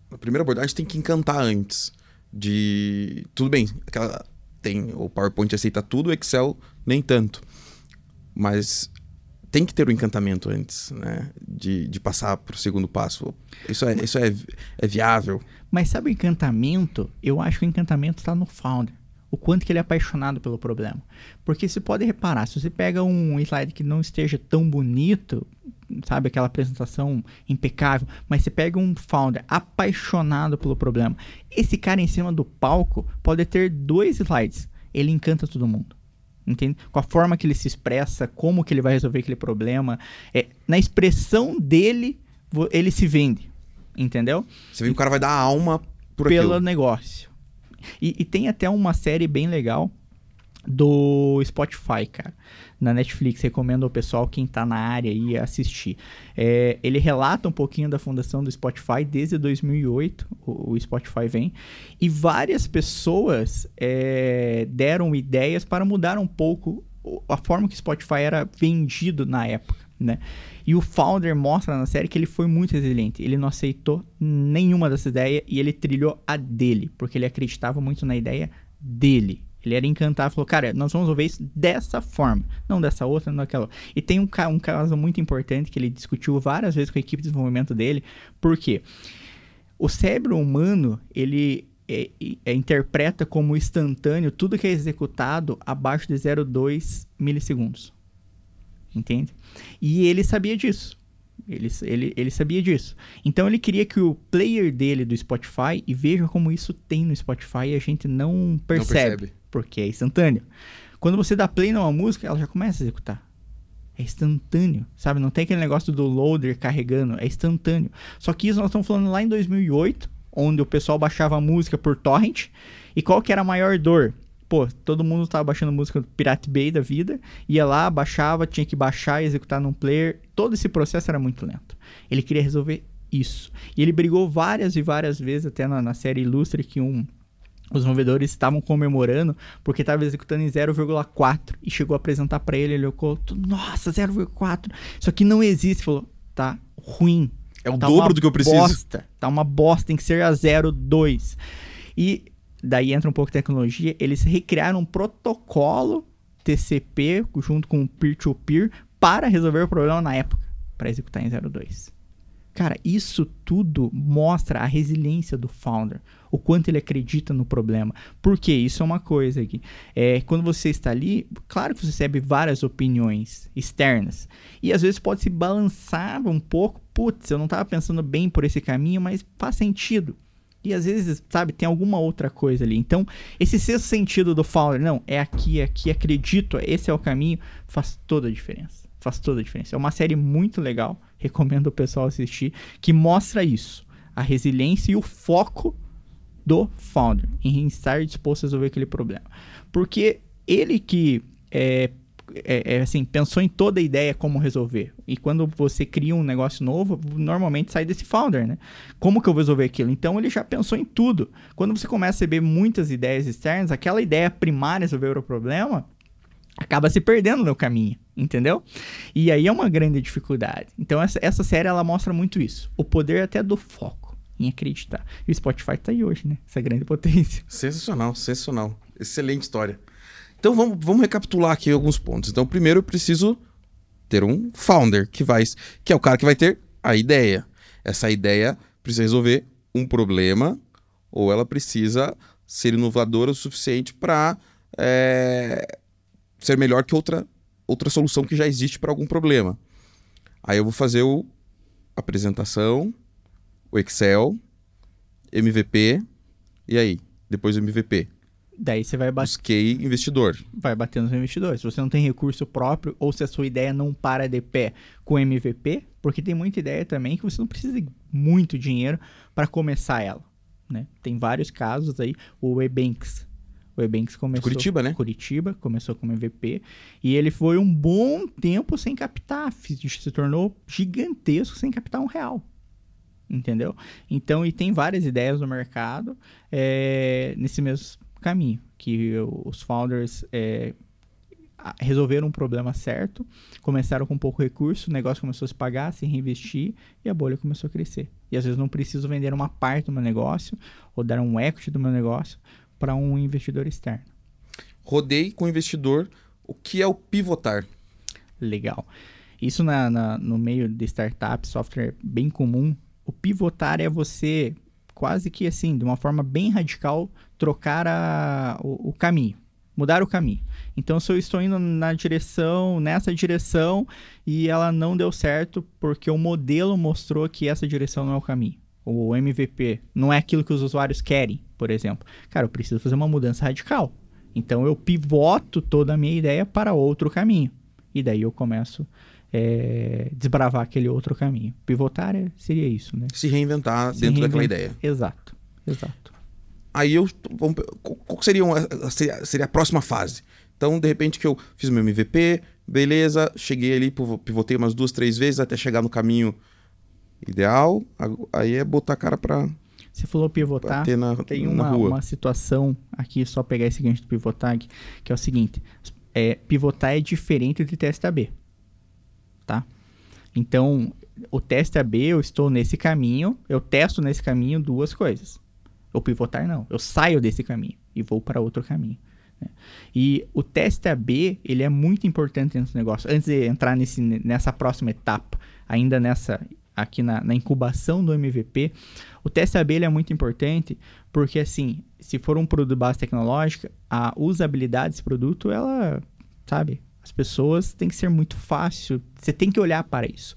na primeira abordagem tem que encantar antes. De. Tudo bem, aquela, tem, o PowerPoint aceita tudo, o Excel nem tanto. Mas tem que ter o encantamento antes, né? De, de passar para o segundo passo. Isso, é, isso é, é viável. Mas sabe o encantamento? Eu acho que o encantamento está no founder. O quanto que ele é apaixonado pelo problema. Porque você pode reparar, se você pega um slide que não esteja tão bonito, sabe, aquela apresentação impecável, mas você pega um founder apaixonado pelo problema, esse cara em cima do palco pode ter dois slides, ele encanta todo mundo entende? Com a forma que ele se expressa, como que ele vai resolver aquele problema, é, na expressão dele, ele se vende, entendeu? Você vê que o cara vai dar alma por pelo aquilo. negócio. E, e, tem até uma série bem legal do Spotify, cara. Na Netflix, recomendo ao pessoal, quem tá na área aí, assistir. É, ele relata um pouquinho da fundação do Spotify desde 2008, o, o Spotify vem, e várias pessoas é, deram ideias para mudar um pouco a forma que o Spotify era vendido na época, né? E o founder mostra na série que ele foi muito resiliente. Ele não aceitou nenhuma dessas ideias e ele trilhou a dele, porque ele acreditava muito na ideia dele. Ele era encantado, falou, cara, nós vamos resolver isso dessa forma, não dessa outra, não daquela. E tem um, um caso muito importante que ele discutiu várias vezes com a equipe de desenvolvimento dele, porque o cérebro humano, ele é, é, interpreta como instantâneo tudo que é executado abaixo de 0,2 milissegundos. Entende? E ele sabia disso. Ele, ele, ele sabia disso. Então ele queria que o player dele do Spotify, e veja como isso tem no Spotify e a gente não percebe. Não percebe porque é instantâneo. Quando você dá play numa música, ela já começa a executar. É instantâneo, sabe? Não tem aquele negócio do loader carregando, é instantâneo. Só que isso nós estamos falando lá em 2008, onde o pessoal baixava a música por torrent. E qual que era a maior dor? Pô, todo mundo estava baixando música do Pirate Bay da vida, ia lá, baixava, tinha que baixar e executar num player. Todo esse processo era muito lento. Ele queria resolver isso. E ele brigou várias e várias vezes, até na, na série Ilustre, que um os movedores estavam comemorando porque estava executando em 0,4 e chegou a apresentar para ele, ele olhou, nossa, 0,4. Isso aqui não existe, falou, tá ruim. É o tá dobro do que eu preciso. Bosta, tá uma bosta, tem que ser a 0,2. E daí entra um pouco de tecnologia, eles recriaram um protocolo TCP junto com peer-to-peer -peer, para resolver o problema na época, para executar em 0,2. Cara, isso tudo mostra a resiliência do founder, o quanto ele acredita no problema. Porque isso é uma coisa aqui. É, quando você está ali, claro que você recebe várias opiniões externas. E às vezes pode se balançar um pouco. Putz, eu não estava pensando bem por esse caminho, mas faz sentido. E às vezes, sabe, tem alguma outra coisa ali. Então, esse sexto sentido do founder, não, é aqui, é aqui, acredito, esse é o caminho, faz toda a diferença. Faz toda a diferença. É uma série muito legal recomendo o pessoal assistir, que mostra isso, a resiliência e o foco do founder em estar disposto a resolver aquele problema. Porque ele que é, é, é, assim, pensou em toda a ideia como resolver. E quando você cria um negócio novo, normalmente sai desse founder, né? Como que eu vou resolver aquilo? Então ele já pensou em tudo. Quando você começa a receber muitas ideias externas, aquela ideia primária resolver o problema, acaba se perdendo no caminho, entendeu? E aí é uma grande dificuldade. Então essa, essa série ela mostra muito isso, o poder até do foco em acreditar. E o Spotify tá aí hoje, né? Essa grande potência. Sensacional, sensacional. Excelente história. Então vamos, vamos recapitular aqui alguns pontos. Então primeiro eu preciso ter um founder que vai, que é o cara que vai ter a ideia. Essa ideia precisa resolver um problema ou ela precisa ser inovadora o suficiente para é, eh, ser melhor que outra, outra solução que já existe para algum problema. Aí eu vou fazer o apresentação, o Excel, MVP, e aí? Depois o MVP. Daí você vai bater. Busquei investidor. Vai bater nos investidores. Se você não tem recurso próprio ou se a sua ideia não para de pé com MVP, porque tem muita ideia também que você não precisa de muito dinheiro para começar ela. Né? Tem vários casos aí. O Ebanks o Ebanks começou. Curitiba, né? Curitiba, começou como MVP. E ele foi um bom tempo sem captar. Se tornou gigantesco sem captar um real. Entendeu? Então, e tem várias ideias no mercado é, nesse mesmo caminho. Que os founders é, resolveram um problema certo, começaram com pouco recurso, o negócio começou a se pagar, se reinvestir e a bolha começou a crescer. E às vezes não preciso vender uma parte do meu negócio ou dar um equity do meu negócio para um investidor externo. Rodei com o investidor. O que é o pivotar? Legal. Isso na, na, no meio de startup, software bem comum. O pivotar é você quase que assim, de uma forma bem radical, trocar a, o, o caminho, mudar o caminho. Então, se eu estou indo na direção, nessa direção, e ela não deu certo porque o modelo mostrou que essa direção não é o caminho. O MVP não é aquilo que os usuários querem, por exemplo. Cara, eu preciso fazer uma mudança radical. Então, eu pivoto toda a minha ideia para outro caminho. E daí eu começo é, desbravar aquele outro caminho. Pivotar é, seria isso, né? Se reinventar Se dentro daquela ideia. Exato, exato. Aí eu. Vamos, qual seria, uma, seria, seria a próxima fase? Então, de repente, que eu fiz meu MVP, beleza, cheguei ali, pivotei umas duas, três vezes até chegar no caminho ideal. Aí é botar a cara pra. Você falou pivotar. Na, tem uma, uma situação aqui, só pegar esse gancho do pivotar, que é o seguinte: é, pivotar é diferente de teste AB. Tá? Então, o teste AB, eu estou nesse caminho, eu testo nesse caminho duas coisas. O pivotar, não. Eu saio desse caminho e vou para outro caminho. Né? E o teste AB, ele é muito importante dentro do negócio. Antes de entrar nesse, nessa próxima etapa, ainda nessa aqui na, na incubação do MVP, o teste AB ele é muito importante porque, assim, se for um produto base tecnológica, a usabilidade desse produto, ela, sabe, as pessoas tem que ser muito fácil, você tem que olhar para isso.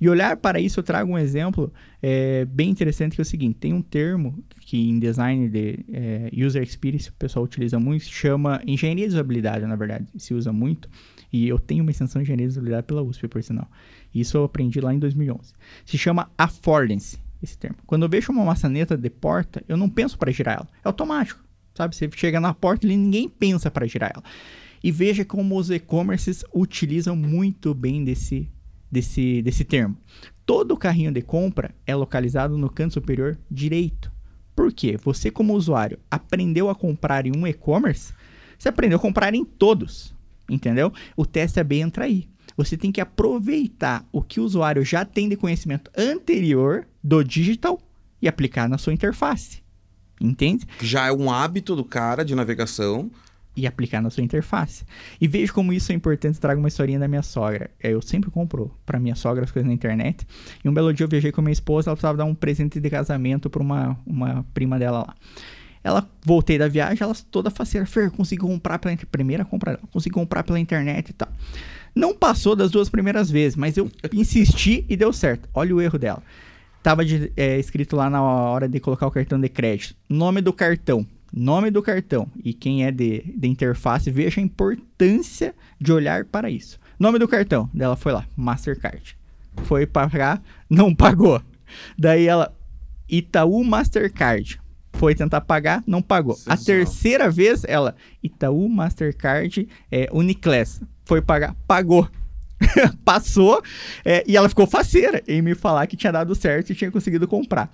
E olhar para isso, eu trago um exemplo é, bem interessante que é o seguinte: tem um termo que em design de é, user experience o pessoal utiliza muito, chama engenharia de usabilidade, na verdade, se usa muito. E eu tenho uma extensão de engenharia de usabilidade pela USP, por sinal. Isso eu aprendi lá em 2011. Se chama affordance, esse termo. Quando eu vejo uma maçaneta de porta, eu não penso para girar ela, é automático. Sabe, você chega na porta e ninguém pensa para girar ela. E veja como os e-commerces utilizam muito bem desse, desse, desse termo. Todo carrinho de compra é localizado no canto superior direito. Por quê? Você, como usuário, aprendeu a comprar em um e-commerce, você aprendeu a comprar em todos. Entendeu? O teste é bem entra aí. Você tem que aproveitar o que o usuário já tem de conhecimento anterior do digital e aplicar na sua interface. Entende? Já é um hábito do cara de navegação e aplicar na sua interface. E veja como isso é importante. Trago uma historinha da minha sogra. É, eu sempre compro para minha sogra as coisas na internet. E um belo dia eu viajei com a minha esposa. Ela precisava dar um presente de casamento para uma, uma prima dela lá. Ela voltei da viagem, ela toda faceira. Fer, consegui comprar pela primeira compra. Consegui comprar pela internet e tal. Não passou das duas primeiras vezes, mas eu insisti e deu certo. Olha o erro dela. Tava de, é, escrito lá na hora de colocar o cartão de crédito. Nome do cartão nome do cartão e quem é de, de interface, veja a importância de olhar para isso. Nome do cartão dela foi lá, Mastercard. Foi pagar, não pagou. Daí ela, Itaú Mastercard. Foi tentar pagar, não pagou. A terceira vez, ela, Itaú Mastercard é, Uniclass. Foi pagar, pagou. Passou é, e ela ficou faceira em me falar que tinha dado certo e tinha conseguido comprar.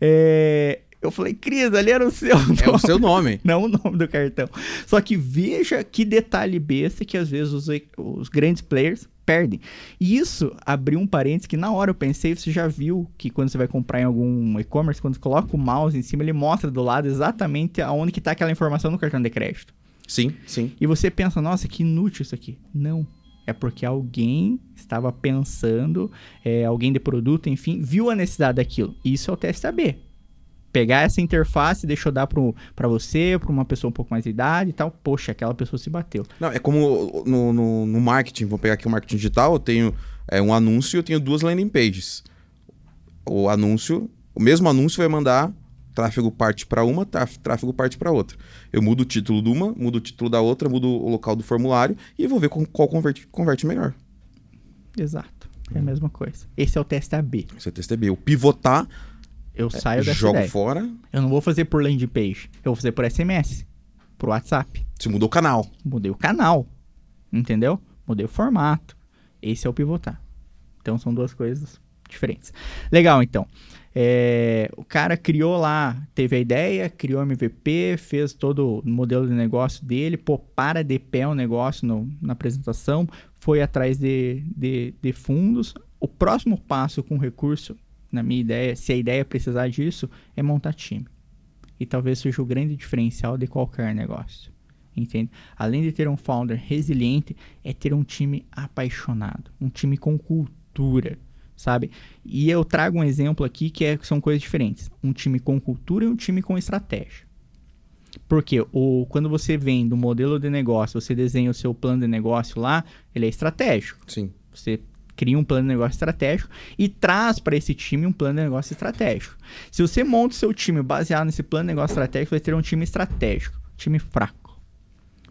É, eu falei, Cris, ali era o seu nome. É o seu nome. Não o nome do cartão. Só que veja que detalhe besta que às vezes os, os grandes players perdem. E isso abriu um parênteses que na hora eu pensei, você já viu que quando você vai comprar em algum e-commerce, quando você coloca o mouse em cima, ele mostra do lado exatamente aonde que está aquela informação no cartão de crédito. Sim, sim. E você pensa, nossa, que inútil isso aqui. Não. É porque alguém estava pensando, é, alguém de produto, enfim, viu a necessidade daquilo. Isso é o teste AB pegar essa interface, deixa eu dar para você, para uma pessoa um pouco mais de idade e tal. Poxa, aquela pessoa se bateu. Não, é como no, no, no marketing, vou pegar aqui o marketing digital, eu tenho é, um anúncio e eu tenho duas landing pages. O anúncio, o mesmo anúncio vai mandar tráfego parte para uma, tráfego parte para outra. Eu mudo o título de uma, mudo o título da outra, mudo o local do formulário e vou ver qual converte, converte melhor. Exato. É a mesma coisa. Esse é o teste AB. Esse é o teste AB. O pivotar eu é, saio dessa jogo ideia. fora. Eu não vou fazer por landing page. Eu vou fazer por SMS. Por WhatsApp. Você mudou o canal. Mudei o canal. Entendeu? Mudei o formato. Esse é o pivotar. Então são duas coisas diferentes. Legal, então. É, o cara criou lá, teve a ideia, criou MVP, fez todo o modelo de negócio dele, pô, para de pé o negócio no, na apresentação, foi atrás de, de, de fundos. O próximo passo com recurso na minha ideia, se a ideia precisar disso, é montar time. E talvez seja o grande diferencial de qualquer negócio. entende? Além de ter um founder resiliente, é ter um time apaixonado, um time com cultura, sabe? E eu trago um exemplo aqui que, é, são coisas diferentes: um time com cultura e um time com estratégia. Porque o, quando você vem do modelo de negócio, você desenha o seu plano de negócio lá, ele é estratégico. Sim. Você cria um plano de negócio estratégico e traz para esse time um plano de negócio estratégico. Se você monta o seu time baseado nesse plano de negócio estratégico, vai ter um time estratégico, time fraco.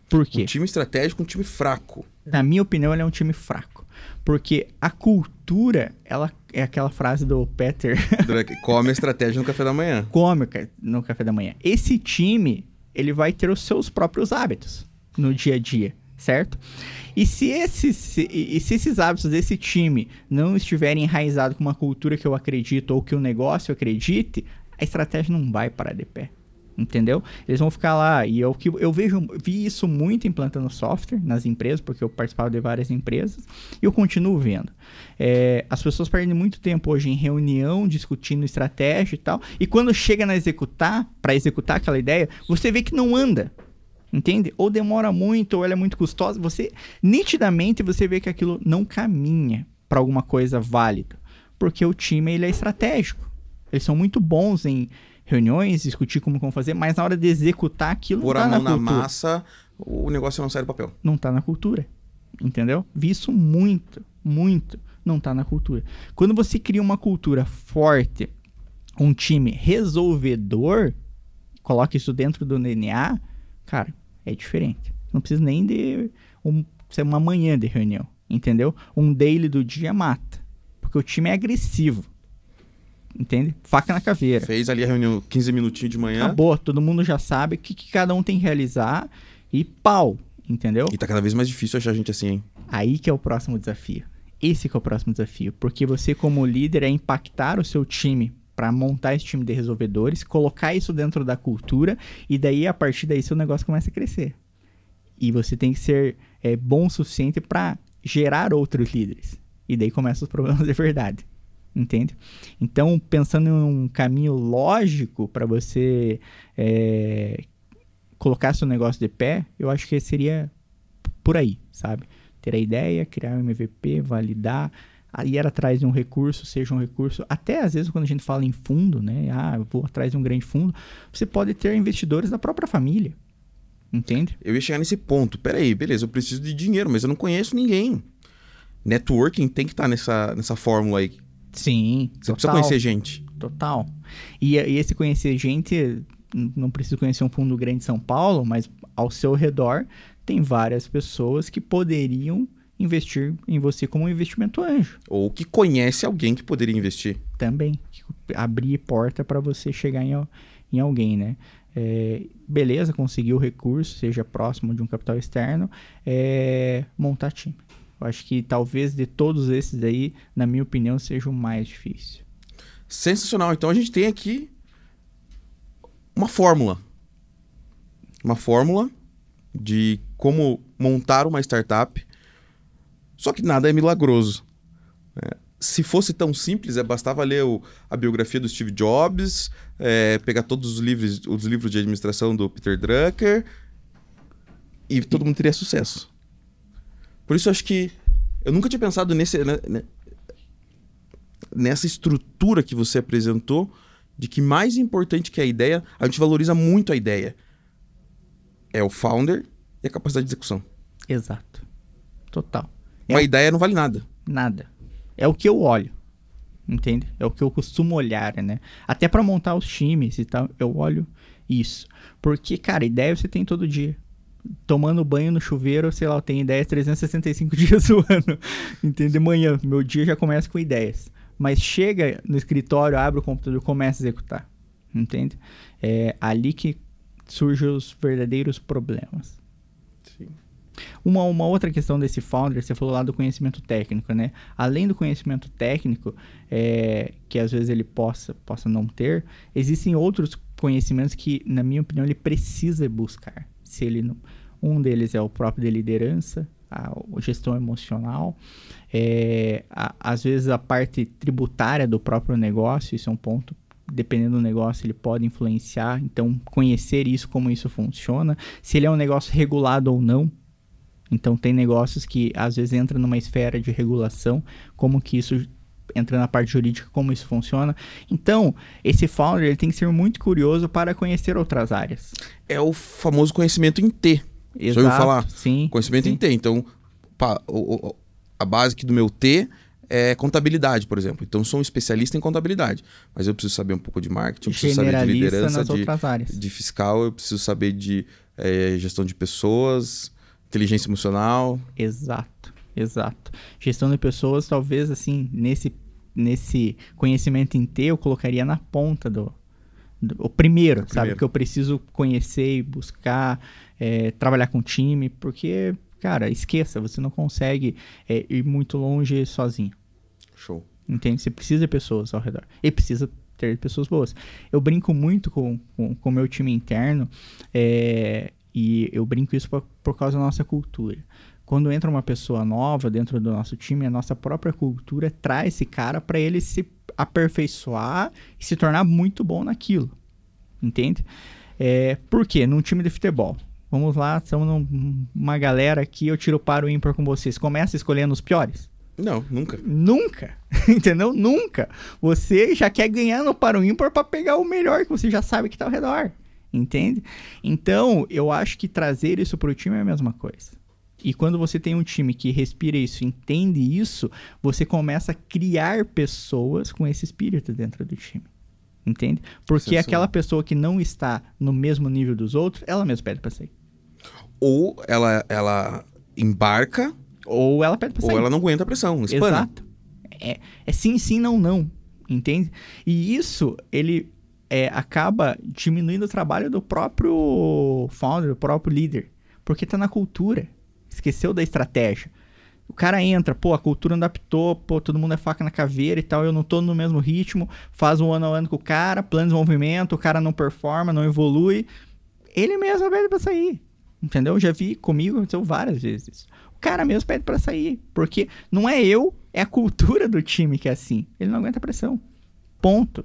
Por quê? Um time estratégico, um time fraco. Na minha opinião, ele é um time fraco. Porque a cultura, ela é aquela frase do Peter. Come a estratégia no café da manhã. Come no café da manhã. Esse time, ele vai ter os seus próprios hábitos no dia a dia, certo? E se esses, se, e se esses hábitos desse time não estiverem enraizados com uma cultura que eu acredito ou que o negócio acredite, a estratégia não vai parar de pé. Entendeu? Eles vão ficar lá. E eu, eu vejo, vi isso muito implantando software nas empresas, porque eu participava de várias empresas, e eu continuo vendo. É, as pessoas perdem muito tempo hoje em reunião, discutindo estratégia e tal, e quando chega na executar, para executar aquela ideia, você vê que não anda. Entende? Ou demora muito, ou ela é muito custosa. Você, nitidamente, você vê que aquilo não caminha para alguma coisa válida. Porque o time ele é estratégico. Eles são muito bons em reuniões, discutir como vão fazer, mas na hora de executar aquilo Por não tá a mão na, na massa, o negócio não sai do papel. Não tá na cultura. Entendeu? Vi isso muito, muito. Não tá na cultura. Quando você cria uma cultura forte, um time resolvedor, coloca isso dentro do DNA, cara, é diferente. Não precisa nem de um, ser uma manhã de reunião, entendeu? Um daily do dia mata. Porque o time é agressivo. Entende? Faca na caveira. Fez ali a reunião 15 minutinhos de manhã. Acabou, todo mundo já sabe o que, que cada um tem que realizar e pau, entendeu? E tá cada vez mais difícil achar gente assim, hein? Aí que é o próximo desafio. Esse que é o próximo desafio, porque você como líder é impactar o seu time para montar esse time de resolvedores, colocar isso dentro da cultura e daí a partir daí seu negócio começa a crescer. E você tem que ser é, bom o suficiente para gerar outros líderes. E daí começam os problemas de verdade. Entende? Então, pensando em um caminho lógico para você é, colocar seu negócio de pé, eu acho que seria por aí, sabe? Ter a ideia, criar um MVP, validar, ir atrás de um recurso, seja um recurso, até às vezes quando a gente fala em fundo, né? Ah, eu vou atrás de um grande fundo, você pode ter investidores da própria família. Entende? Eu ia chegar nesse ponto. Peraí, beleza, eu preciso de dinheiro, mas eu não conheço ninguém. Networking tem que estar tá nessa, nessa fórmula aí. Sim. Você total, precisa conhecer gente. Total. E, e esse conhecer gente, não precisa conhecer um fundo grande de São Paulo, mas ao seu redor tem várias pessoas que poderiam investir em você como um investimento anjo. Ou que conhece alguém que poderia investir. Também. Abrir porta para você chegar em, em alguém, né? É, beleza, conseguir o recurso, seja próximo de um capital externo, é, montar time. Eu acho que talvez de todos esses aí, na minha opinião, seja o mais difícil. Sensacional. Então a gente tem aqui uma fórmula. Uma fórmula de como montar uma startup só que nada é milagroso. É, se fosse tão simples, é, bastava ler o, a biografia do Steve Jobs, é, pegar todos os livros, os livros de administração do Peter Drucker e todo mundo teria sucesso. Por isso eu acho que eu nunca tinha pensado nesse, né, né, nessa estrutura que você apresentou de que mais importante que a ideia, a gente valoriza muito a ideia. É o founder e a capacidade de execução. Exato. Total. Uma é ideia não vale nada. Nada. É o que eu olho. Entende? É o que eu costumo olhar, né? Até para montar os times e tal, eu olho isso. Porque, cara, ideia você tem todo dia. Tomando banho no chuveiro, sei lá, eu tenho ideias 365 dias do ano. Entende? Manhã, meu dia já começa com ideias. Mas chega no escritório, abre o computador e começa a executar. Entende? É ali que surgem os verdadeiros problemas. Uma, uma outra questão desse founder, você falou lá do conhecimento técnico, né? Além do conhecimento técnico, é, que às vezes ele possa, possa não ter, existem outros conhecimentos que, na minha opinião, ele precisa buscar. Se ele não, um deles é o próprio de liderança, a, gestão emocional, é, a, às vezes a parte tributária do próprio negócio, isso é um ponto dependendo do negócio, ele pode influenciar. Então, conhecer isso, como isso funciona, se ele é um negócio regulado ou não. Então, tem negócios que às vezes entra numa esfera de regulação, como que isso entra na parte jurídica, como isso funciona. Então, esse founder ele tem que ser muito curioso para conhecer outras áreas. É o famoso conhecimento em T. Exato, Já ouviu falar? Sim. Conhecimento sim. em T. Então, pá, o- o- a base do meu T é contabilidade, por exemplo. Então, sou um especialista em contabilidade. Mas eu preciso saber um pouco de marketing, eu preciso saber de liderança, de, de fiscal, eu preciso saber de eh, gestão de pessoas, inteligência emocional. Exato, exato. Gestão de pessoas, talvez assim, nesse, nesse conhecimento em T, eu colocaria na ponta do. do- o primeiro, sabe? primeiro. Que eu preciso conhecer e buscar, é, trabalhar com time, porque, cara, esqueça, você não consegue é, ir muito longe sozinho. Show. Entende? Você precisa de pessoas ao redor. E precisa ter pessoas boas. Eu brinco muito com o com, o meu time interno. é, e eu brinco isso por, por causa da nossa cultura. Quando entra uma pessoa nova dentro do nosso time, a nossa própria cultura traz esse cara para ele se aperfeiçoar e se tornar muito bom naquilo. Entende? É, por quê? Num time de futebol. Vamos lá, estamos uma galera aqui, eu tiro para o ímpar com vocês. Começa escolhendo os piores? Não, nunca. Nunca. Entendeu? Nunca. Você já quer ganhar no para o ímpar para pegar o melhor que você já sabe que tá ao redor. Entende? Então, eu acho que trazer isso pro time é a mesma coisa. E quando você tem um time que respira isso, entende isso, você começa a criar pessoas com esse espírito dentro do time. Entende? Porque Sensacional. aquela pessoa que não está no mesmo nível dos outros, ela mesma pede pra sair. Ou ela, ela embarca, Ou ela pede pra sair. ou ela não aguenta a pressão, espana. Exato. É, é sim, sim, não, não. Entende? E isso, ele é, acaba diminuindo o trabalho do próprio founder, do próprio líder. Porque tá na cultura. Esqueceu da estratégia. O cara entra, pô, a cultura não adaptou, pô, todo mundo é faca na caveira e tal, eu não tô no mesmo ritmo, faz um ano a ano com o cara, plano de desenvolvimento, o cara não performa, não evolui. Ele mesmo pede pra sair. Entendeu? Já vi comigo, aconteceu várias vezes. O cara mesmo pede pra sair. Porque não é eu, é a cultura do time que é assim. Ele não aguenta pressão. Ponto.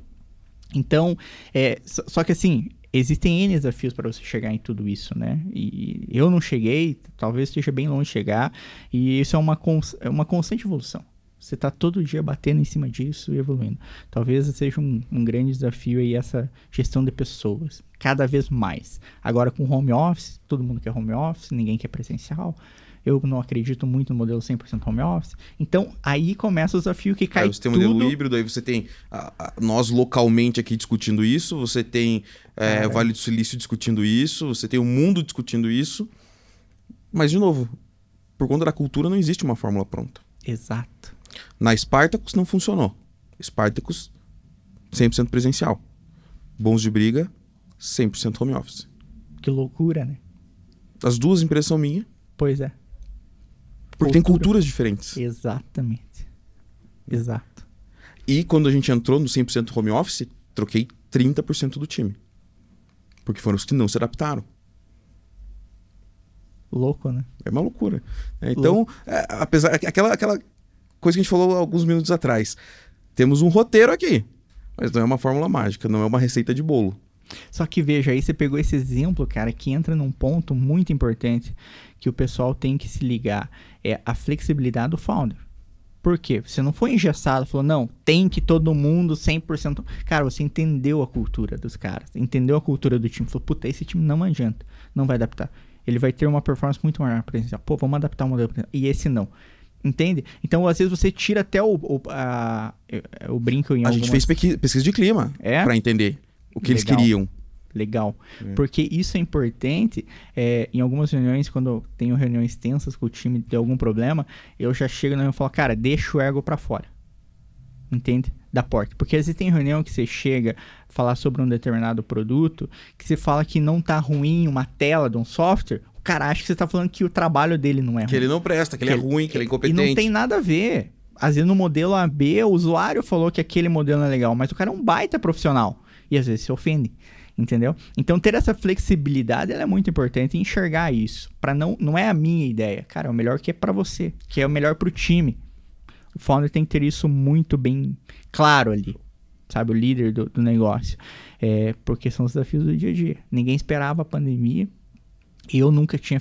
Então, é, só, que assim, existem N desafios para você chegar em tudo isso, né? E eu não cheguei, talvez esteja bem longe de chegar, e isso é uma, é uma constante evolução. Você tá todo dia batendo em cima disso e evoluindo. Talvez seja um, um grande desafio aí essa gestão de pessoas, cada vez mais. Agora com home office, todo mundo quer home office, ninguém quer presencial. Eu não acredito muito no modelo 100% home office. Então, aí começa o desafio que cai Aí você tem um tudo... modelo híbrido, aí você tem a- a- nós localmente aqui discutindo isso, você tem é. Vale do Silício discutindo isso, você tem o mundo discutindo isso. Mas, de novo, por conta da cultura não existe uma fórmula pronta. Exato. Na Spartacus não funcionou. Spartacus 100% presencial. Bons de briga, 100% home office. Que loucura, né? As duas empresas são minhas, Pois é. Porque tem Cultura. culturas diferentes. Exatamente. Exato. E quando a gente entrou no 100% home office, troquei 30% do time. Porque foram os que não se adaptaram. Louco, né? É uma loucura. né? Então, é, apesar aquela aquela coisa que a gente falou alguns minutos atrás, temos um roteiro aqui, mas não é uma fórmula mágica, não é uma receita de bolo. Só que veja, aí você pegou esse exemplo, cara, que entra num ponto muito importante que o pessoal tem que se ligar. É a flexibilidade do founder. Por quê? Você não foi engessado, falou, não, tem que todo mundo 100%. Cara, você entendeu a cultura dos caras, entendeu a cultura do time. Falou, puta, esse time não adianta, não vai adaptar. Ele vai ter uma performance muito maior presencial. Pô, vamos adaptar o modelo presencial. E esse não. Entende? Então, às vezes, você tira até o, o, a, o brinco em A gente algumas- fez pequi- pesquisa de clima É? pra entender o que eles Legal. queriam. Legal. É. Porque isso é importante. é, em algumas reuniões, quando eu tenho reuniões tensas com o time de algum problema, eu já chego na reunião e falo, cara, deixa o ego pra fora. Entende? Da porta. Porque às vezes tem reunião que você chega a falar sobre um determinado produto, que você fala que não tá ruim uma tela de um software, o cara acha que você tá falando que o trabalho dele não é Que ruim. ele não presta, que ele é Que ele- ruim, que ele é E incompetente. não tem nada a ver. Às vezes no modelo AB, o usuário falou que aquele modelo não é legal, mas o cara é um baita profissional. E às vezes se ofende. Entendeu? Então ter essa flexibilidade é muito importante enxergar isso. para não, não é a minha ideia. Cara, é o melhor que é para você, que é o melhor pro time. O founder tem que ter isso muito bem claro ali. sabe, o líder do, do negócio. É, porque são os desafios do dia a dia. Ninguém esperava a pandemia. Eu nunca tinha,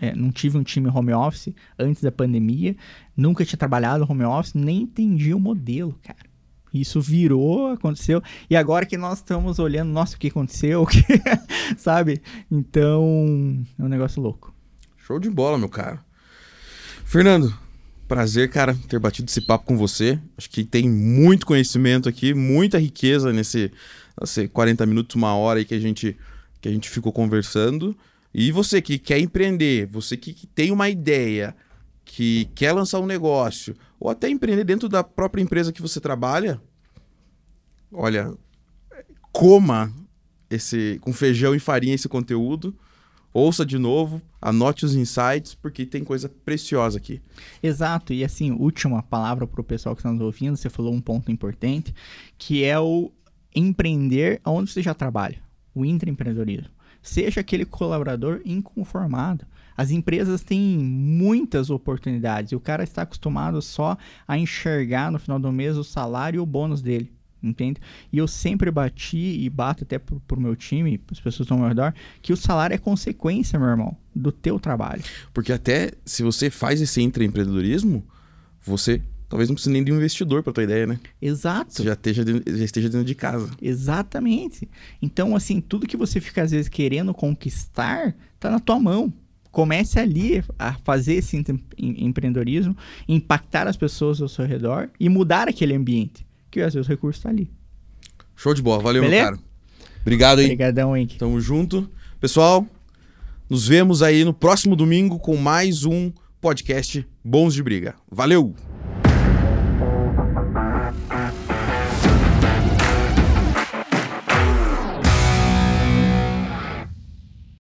é, não tive um time home office antes da pandemia, nunca tinha trabalhado home office, nem entendi o modelo, cara. Isso virou, aconteceu. E agora que nós estamos olhando, nossa, o que aconteceu? Sabe? Então, é um negócio louco. Show de bola, meu cara. Fernando, prazer, cara, ter batido esse papo com você. Acho que tem muito conhecimento aqui, muita riqueza nesse, nesse 40 minutos, uma hora aí que a gente, que a gente ficou conversando. E você que quer empreender, você que tem uma ideia, que quer lançar um negócio, ou até empreender dentro da própria empresa que você trabalha, olha, coma esse com feijão e farinha esse conteúdo. Ouça de novo, anote os insights, porque tem coisa preciosa aqui. Exato, e assim, última palavra para o pessoal que está nos ouvindo, você falou um ponto importante, que é o empreender onde você já trabalha, o intraempreendedorismo. Seja aquele colaborador inconformado. As empresas têm muitas oportunidades e o cara está acostumado só a enxergar no final do mês o salário e o bônus dele entende? E eu sempre bati e bato até pro, pro meu time, as pessoas estão ao meu redor, que o salário é consequência, meu irmão, do teu trabalho. Porque até se você faz esse intraempreendedorismo, você talvez não precise nem de um investidor para tua ideia, né? Exato. Você já esteja, dentro, já esteja dentro de casa. Exatamente. Então, assim, tudo que você fica às vezes querendo conquistar, tá na tua mão. Comece ali a fazer esse empreendedorismo, impactar as pessoas ao seu redor e mudar aquele ambiente que às vezes o recurso está ali. Show de bola. Valeu, Beleza? meu cara. Obrigado aí. Obrigadão, Henk. Tamo junto. Pessoal, nos vemos aí no próximo domingo com mais um podcast Bons de Briga. Valeu!